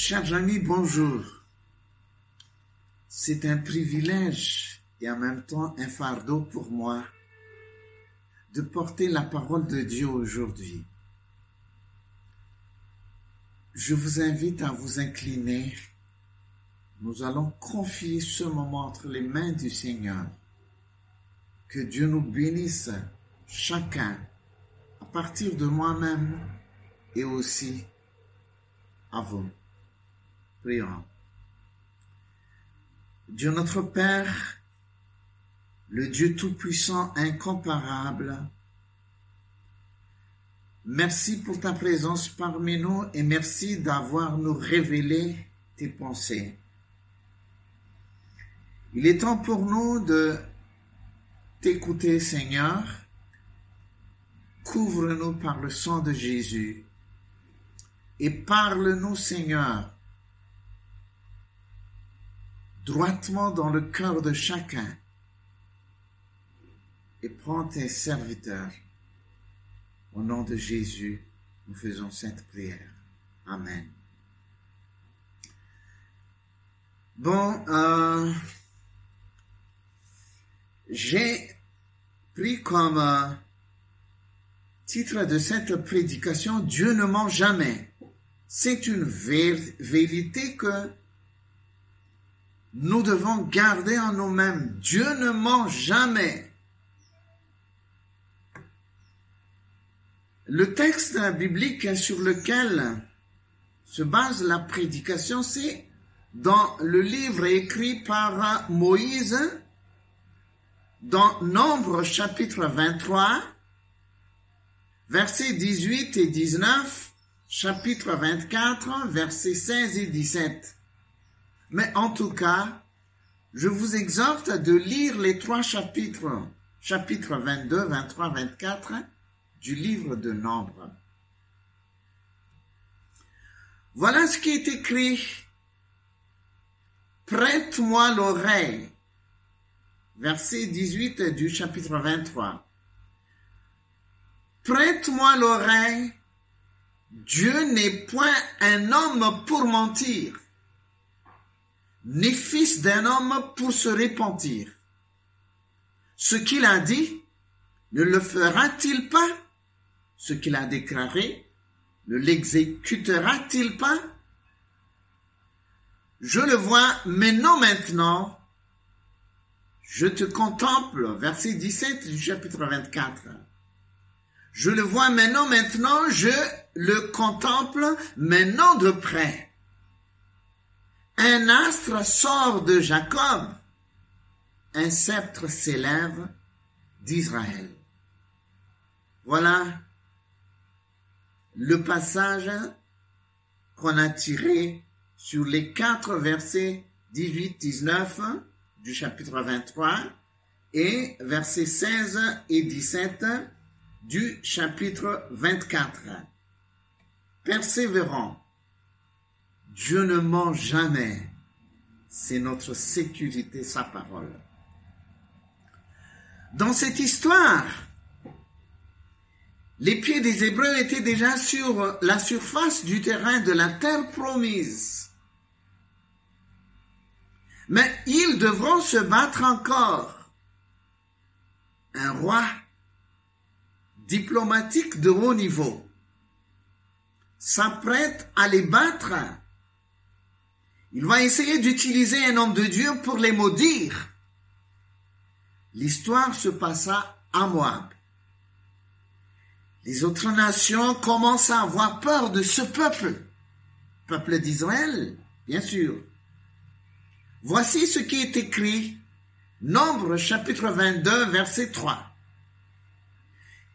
Chers amis, bonjour. C'est un privilège et en même temps un fardeau pour moi de porter la parole de Dieu aujourd'hui. Je vous invite à vous incliner. Nous allons confier ce moment entre les mains du Seigneur. Que Dieu nous bénisse chacun à partir de moi-même et aussi à vous. Prions. Dieu notre Père, le Dieu Tout-Puissant, incomparable, merci pour ta présence parmi nous et merci d'avoir nous révélé tes pensées. Il est temps pour nous de t'écouter, Seigneur. Couvre-nous par le sang de Jésus et parle-nous, Seigneur, droitement dans le cœur de chacun et prends tes serviteurs. Au nom de Jésus, nous faisons cette prière. Amen. Bon, euh, j'ai pris comme euh, titre de cette prédication Dieu ne ment jamais. C'est une vérité que nous devons garder en nous-mêmes. Dieu ne ment jamais. Le texte biblique sur lequel se base la prédication, c'est dans le livre écrit par Moïse, dans Nombre chapitre 23, versets 18 et 19, chapitre 24, versets 16 et 17. Mais en tout cas, je vous exhorte de lire les trois chapitres, chapitres 22, 23, 24 du livre de Nombre. Voilà ce qui est écrit. Prête-moi l'oreille. Verset 18 du chapitre 23. Prête-moi l'oreille. Dieu n'est point un homme pour mentir ni fils d'un homme pour se repentir. Ce qu'il a dit, ne le fera-t-il pas? Ce qu'il a déclaré, ne l'exécutera-t-il pas? Je le vois, mais non maintenant. Je te contemple, verset 17 du chapitre 24. Je le vois maintenant, maintenant, je le contemple, mais non de près. Un astre sort de Jacob, un sceptre s'élève d'Israël. Voilà le passage qu'on a tiré sur les quatre versets 18-19 du chapitre 23 et versets 16 et 17 du chapitre 24. Persévérons Dieu ne ment jamais. C'est notre sécurité, sa parole. Dans cette histoire, les pieds des Hébreux étaient déjà sur la surface du terrain de la terre promise. Mais ils devront se battre encore. Un roi diplomatique de haut niveau s'apprête à les battre il va essayer d'utiliser un homme de Dieu pour les maudire. L'histoire se passa à Moab. Les autres nations commencent à avoir peur de ce peuple. Peuple d'Israël, bien sûr. Voici ce qui est écrit, Nombre chapitre 22, verset 3.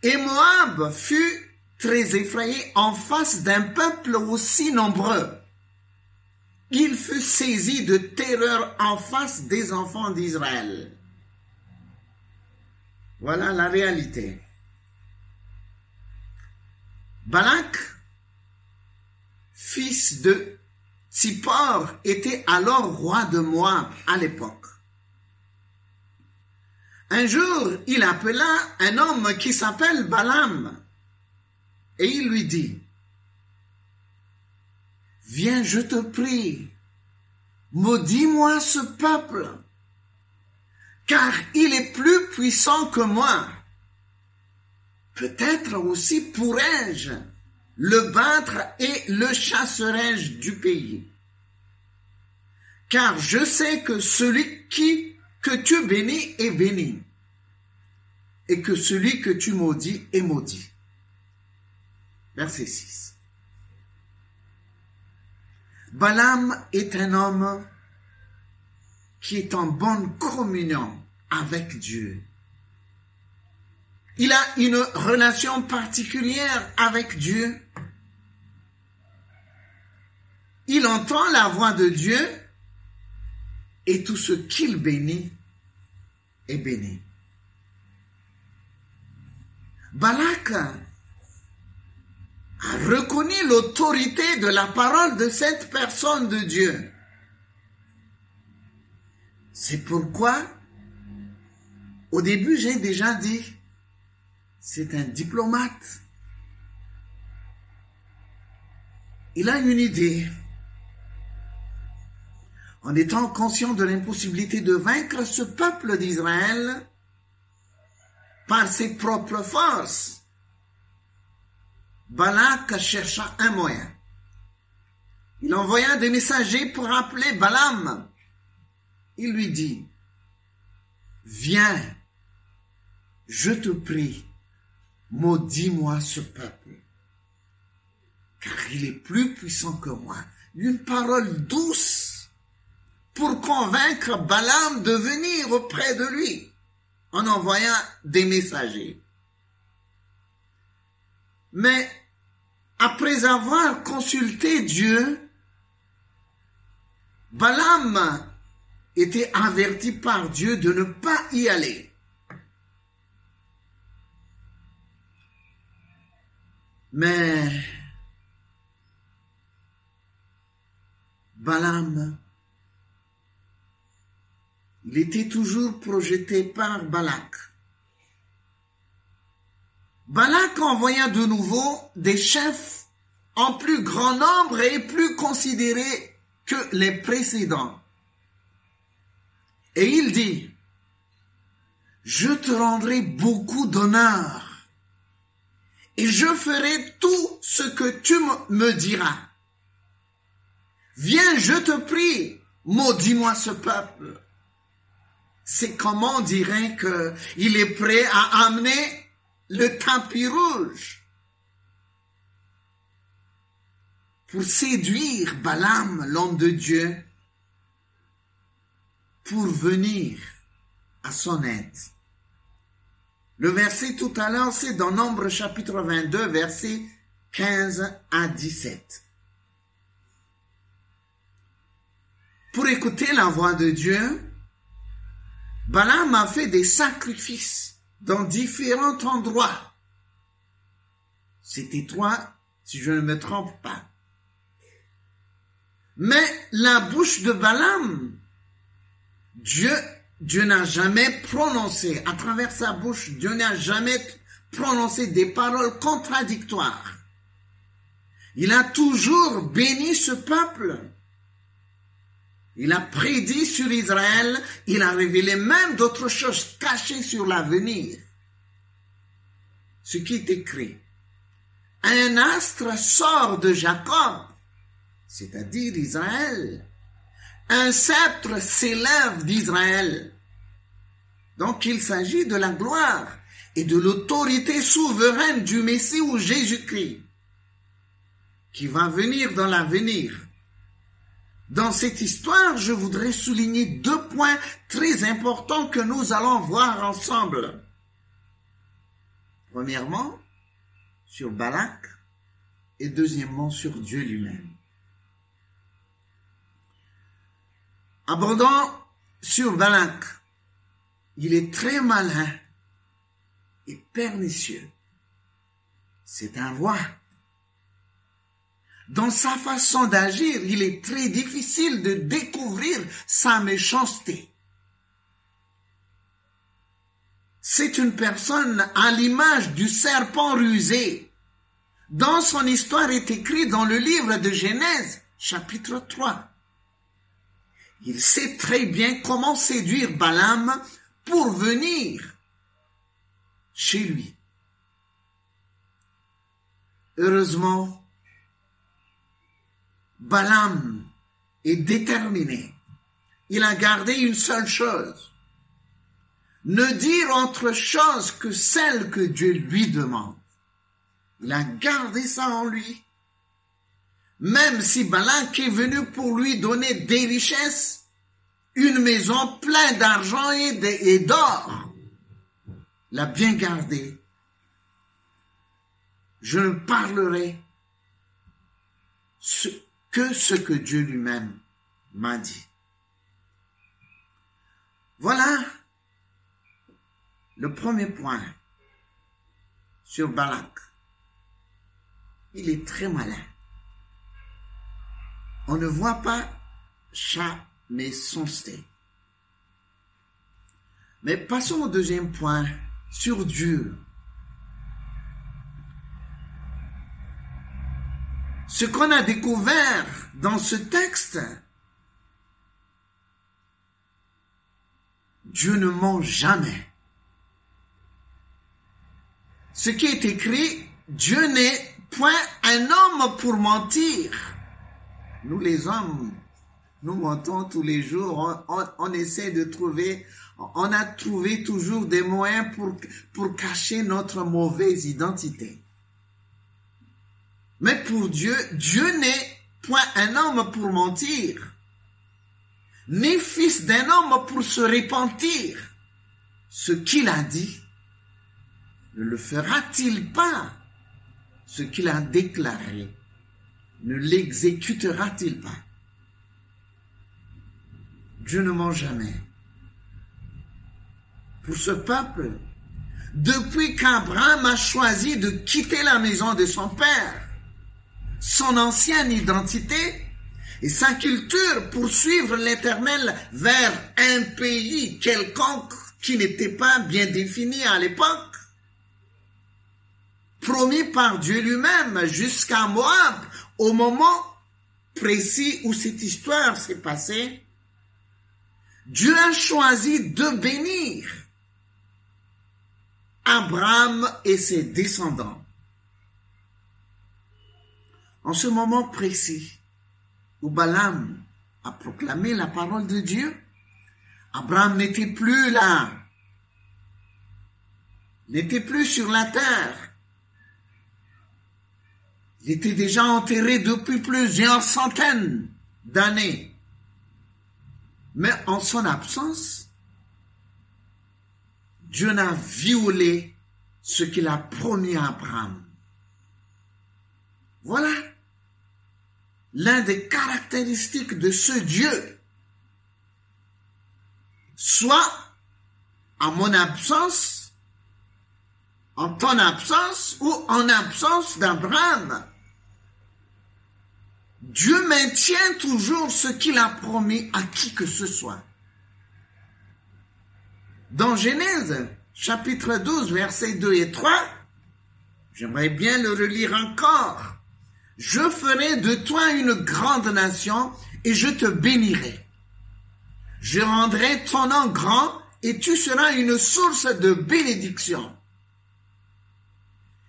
Et Moab fut très effrayé en face d'un peuple aussi nombreux il fut saisi de terreur en face des enfants d'Israël. Voilà la réalité. Balak, fils de Tsippor, était alors roi de Moab à l'époque. Un jour, il appela un homme qui s'appelle Balaam et il lui dit, viens, je te prie, maudis-moi ce peuple, car il est plus puissant que moi. Peut-être aussi pourrais-je le battre et le chasserai-je du pays. Car je sais que celui qui, que tu bénis est béni, et que celui que tu maudis est maudit. Verset 6. Balaam est un homme qui est en bonne communion avec Dieu. Il a une relation particulière avec Dieu. Il entend la voix de Dieu et tout ce qu'il bénit est béni. Balak a reconnu l'autorité de la parole de cette personne de Dieu. C'est pourquoi, au début, j'ai déjà dit, c'est un diplomate. Il a une idée. En étant conscient de l'impossibilité de vaincre ce peuple d'Israël par ses propres forces, Balak chercha un moyen. Il envoya des messagers pour appeler Balaam. Il lui dit, Viens, je te prie, maudis-moi ce peuple, car il est plus puissant que moi. Une parole douce pour convaincre Balaam de venir auprès de lui en envoyant des messagers. Mais après avoir consulté Dieu, Balaam était averti par Dieu de ne pas y aller. Mais Balaam, était toujours projeté par Balak. Balak envoya de nouveau des chefs en plus grand nombre et plus considérés que les précédents. Et il dit, je te rendrai beaucoup d'honneur et je ferai tout ce que tu me diras. Viens, je te prie, maudis-moi ce peuple. C'est comment on dirait que il est prêt à amener le tapis rouge pour séduire Balaam, l'homme de Dieu, pour venir à son aide. Le verset tout à l'heure, c'est dans Nombre chapitre 22, verset 15 à 17. Pour écouter la voix de Dieu, Balaam a fait des sacrifices dans différents endroits. C'était trois, si je ne me trompe pas. Mais la bouche de Balaam, Dieu Dieu n'a jamais prononcé, à travers sa bouche, Dieu n'a jamais prononcé des paroles contradictoires. Il a toujours béni ce peuple. Il a prédit sur Israël, il a révélé même d'autres choses cachées sur l'avenir. Ce qui est écrit. Un astre sort de Jacob, c'est-à-dire Israël. Un sceptre s'élève d'Israël. Donc il s'agit de la gloire et de l'autorité souveraine du Messie ou Jésus-Christ qui va venir dans l'avenir. Dans cette histoire, je voudrais souligner deux points très importants que nous allons voir ensemble. Premièrement, sur Balak et deuxièmement sur Dieu lui-même. Abordons sur Balak il est très malin et pernicieux. C'est un roi. Dans sa façon d'agir, il est très difficile de découvrir sa méchanceté. C'est une personne à l'image du serpent rusé. Dans son histoire est écrit dans le livre de Genèse, chapitre 3. Il sait très bien comment séduire Balaam pour venir chez lui. Heureusement, Balaam est déterminé. Il a gardé une seule chose. Ne dire autre chose que celle que Dieu lui demande. Il a gardé ça en lui. Même si Balak est venu pour lui donner des richesses, une maison pleine d'argent et d'or, l'a bien gardé. Je ne parlerai que ce que Dieu lui-même m'a dit. Voilà le premier point sur Balak. Il est très malin. On ne voit pas chat, mais son sté. Mais passons au deuxième point, sur Dieu. Ce qu'on a découvert dans ce texte, Dieu ne ment jamais. Ce qui est écrit, Dieu n'est point un homme pour mentir. Nous les hommes, nous mentons tous les jours, on, essaie de trouver, on a trouvé toujours des moyens pour, cacher notre mauvaise identité. Mais pour Dieu, Dieu n'est point un homme pour mentir, ni fils d'un homme pour se repentir. Ce qu'il a dit, ne le fera-t-il pas? Ce qu'il a déclaré, ne l'exécutera-t-il pas? Dieu ne ment jamais. Pour ce peuple, depuis qu'Abraham a choisi de quitter la maison de son père, son ancienne identité et sa culture pour suivre l'Éternel vers un pays quelconque qui n'était pas bien défini à l'époque, promis par Dieu lui-même jusqu'à Moab, au moment précis où cette histoire s'est passée, Dieu a choisi de bénir Abraham et ses descendants. En ce moment précis où Balaam a proclamé la parole de Dieu, Abraham n'était plus là, n'était plus sur la terre, il était déjà enterré depuis plusieurs centaines d'années. Mais en son absence, Dieu n'a violé ce qu'il a promis à Abraham. Voilà l'un des caractéristiques de ce Dieu. Soit en mon absence, en ton absence ou en absence d'Abraham. Dieu maintient toujours ce qu'il a promis à qui que ce soit. Dans Genèse, chapitre 12, versets 2 et 3, j'aimerais bien le relire encore. Je ferai de toi une grande nation et je te bénirai. Je rendrai ton nom grand et tu seras une source de bénédiction.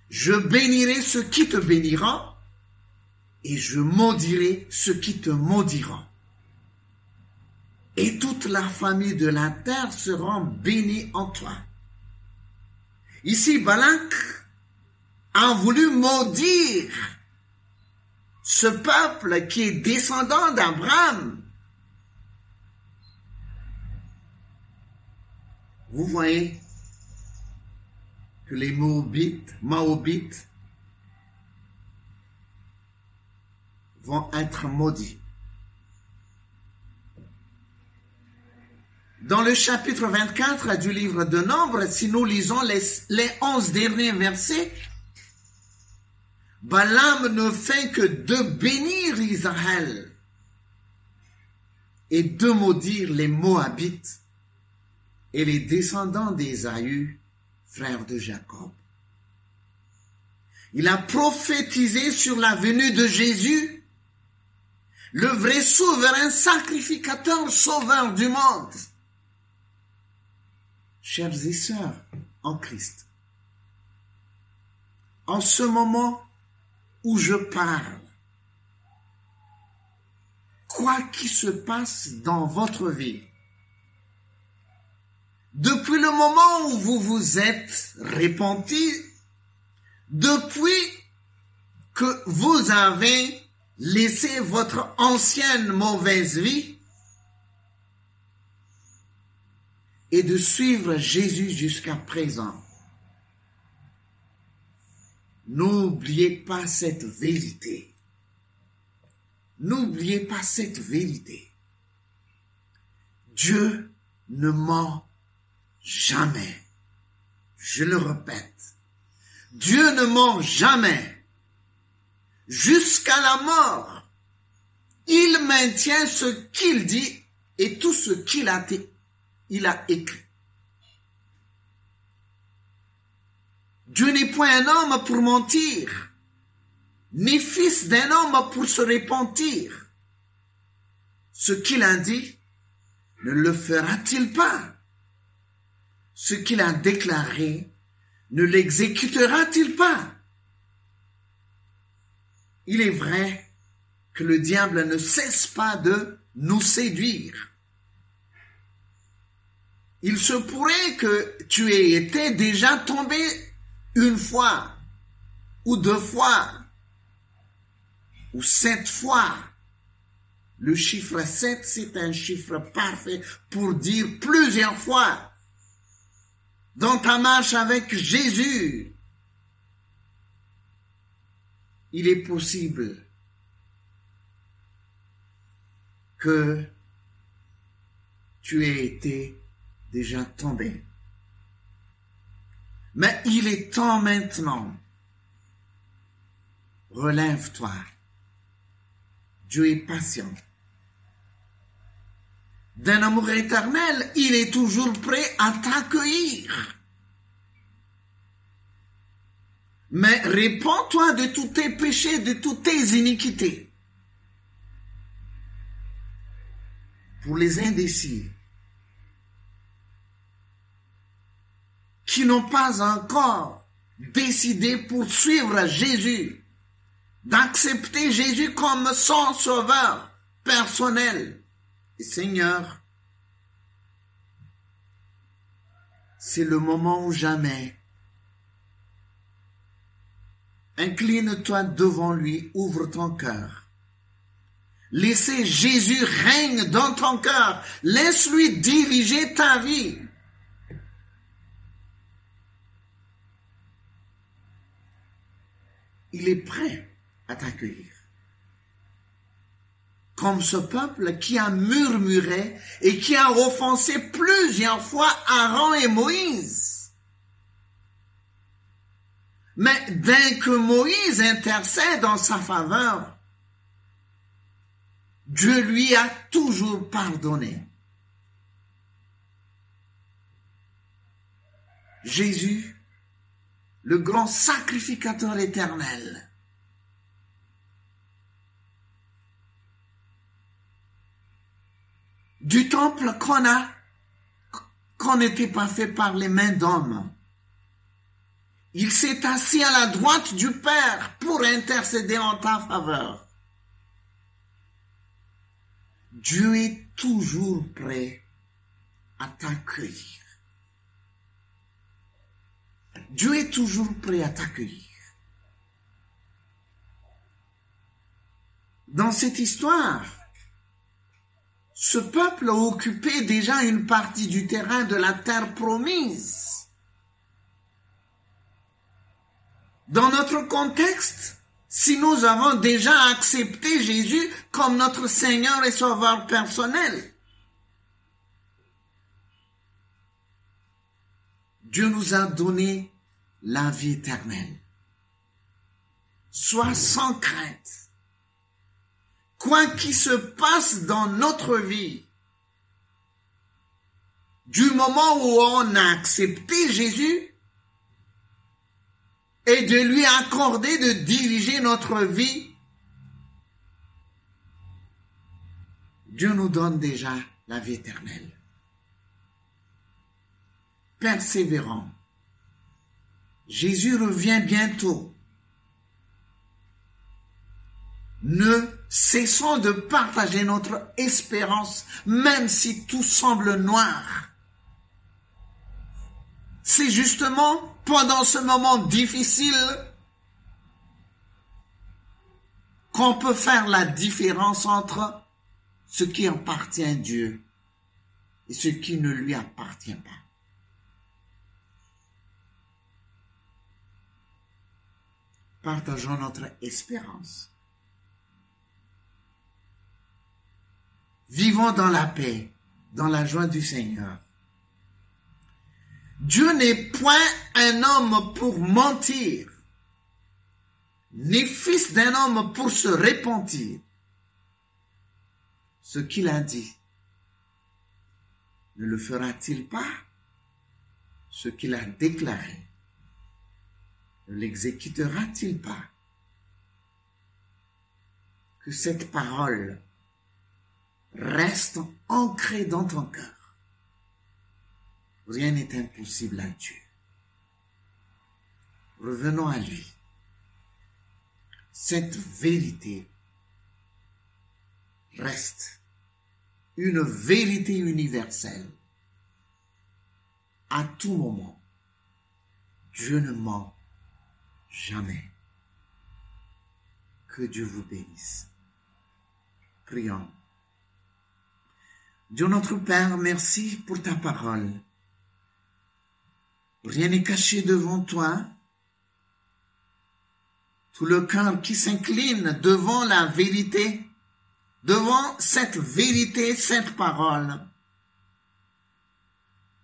Je bénirai ceux qui te béniront et je maudirai ceux qui te maudiront. Et toute la famille de la terre sera bénie en toi. Ici, Balak a voulu maudire ce peuple qui est descendant d'Abraham. Vous voyez que les Moabites, Moabites vont être maudits. Dans le chapitre 24 du livre de Nombre, si nous lisons les, les 11 derniers versets, Balaam ne fait que de bénir Israël et de maudire les Moabites et les descendants d'Ésaü, frère de Jacob. Il a prophétisé sur la venue de Jésus le vrai souverain sacrificateur sauveur du monde. Chers et sœurs en Christ, en ce moment où je parle, quoi qu'il se passe dans votre vie, depuis le moment où vous vous êtes repenti, depuis que vous avez laissé votre ancienne mauvaise vie et de suivre Jésus jusqu'à présent. N'oubliez pas cette vérité. N'oubliez pas cette vérité. Dieu ne ment jamais. Je le répète. Dieu ne ment jamais. Jusqu'à la mort, il maintient ce qu'il dit et tout ce qu'il a, écrit. Dieu n'est point un homme pour mentir, ni fils d'un homme pour se repentir. Ce qu'il a dit, ne le fera-t-il pas? Ce qu'il a déclaré, ne l'exécutera-t-il pas? Il est vrai que le diable ne cesse pas de nous séduire. Il se pourrait que tu aies été déjà tombé une fois ou deux fois ou sept fois. Le chiffre 7, c'est un chiffre parfait pour dire plusieurs fois dans ta marche avec Jésus. Il est possible que tu aies été déjà tombé. Mais il est temps maintenant. Relève-toi. Dieu est patient. D'un amour éternel, il est toujours prêt à t'accueillir. Mais réponds-toi de tous tes péchés, de toutes tes iniquités. Pour les indécis, qui n'ont pas encore décidé pour suivre Jésus, d'accepter Jésus comme son sauveur personnel et Seigneur. C'est le moment ou jamais. Incline-toi devant lui, ouvre ton cœur. Laissez Jésus règne dans ton cœur. Laisse-lui diriger ta vie. Il est prêt à t'accueillir. Comme ce peuple qui a murmuré et qui a offensé plusieurs fois Aaron et Moïse. Mais dès que Moïse intercède en sa faveur, Dieu lui a toujours pardonné. Jésus le grand sacrificateur éternel. Du temple qu'on a, qu'on n'était pas fait par les mains d'hommes. Il s'est assis à la droite du Père pour intercéder en ta faveur. Dieu est toujours prêt à t'accueillir. Dieu est toujours prêt à t'accueillir. Dans cette histoire, ce peuple a occupé déjà une partie du terrain de la terre promise. Dans notre contexte, si nous avons déjà accepté Jésus comme notre Seigneur et Sauveur personnel, Dieu nous a donné la vie éternelle. Sois sans crainte. Quoi qu'il se passe dans notre vie, du moment où on a accepté Jésus et de lui accorder de diriger notre vie, Dieu nous donne déjà la vie éternelle. Persévérant. Jésus revient bientôt. Ne cessons de partager notre espérance, même si tout semble noir. C'est justement pendant ce moment difficile qu'on peut faire la différence entre ce qui appartient à Dieu et ce qui ne lui appartient pas. Partageons notre espérance. Vivons dans la paix, dans la joie du Seigneur. Dieu n'est point un homme pour mentir, ni fils d'un homme pour se repentir. Ce qu'il a dit, ne le fera-t-il pas? Ce qu'il a déclaré, ne l'exécutera-t-il pas? Que cette parole reste ancrée dans ton cœur. Rien n'est impossible à Dieu. Revenons à lui. Cette vérité reste une vérité universelle. À tout moment, Dieu ne ment jamais. Que Dieu vous bénisse. Prions. Dieu notre Père, merci pour ta parole. Rien n'est caché devant toi. Tout le cœur qui s'incline devant la vérité, devant cette vérité, cette parole,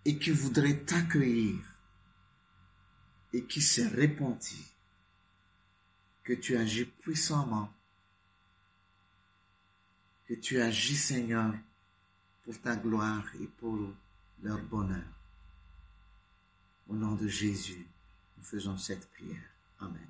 et qui voudrait t'accueillir, et qui s'est repenti, que tu agis puissamment, que tu agis, Seigneur, pour ta gloire et pour leur bonheur. Au nom de Jésus, nous faisons cette prière. Amen.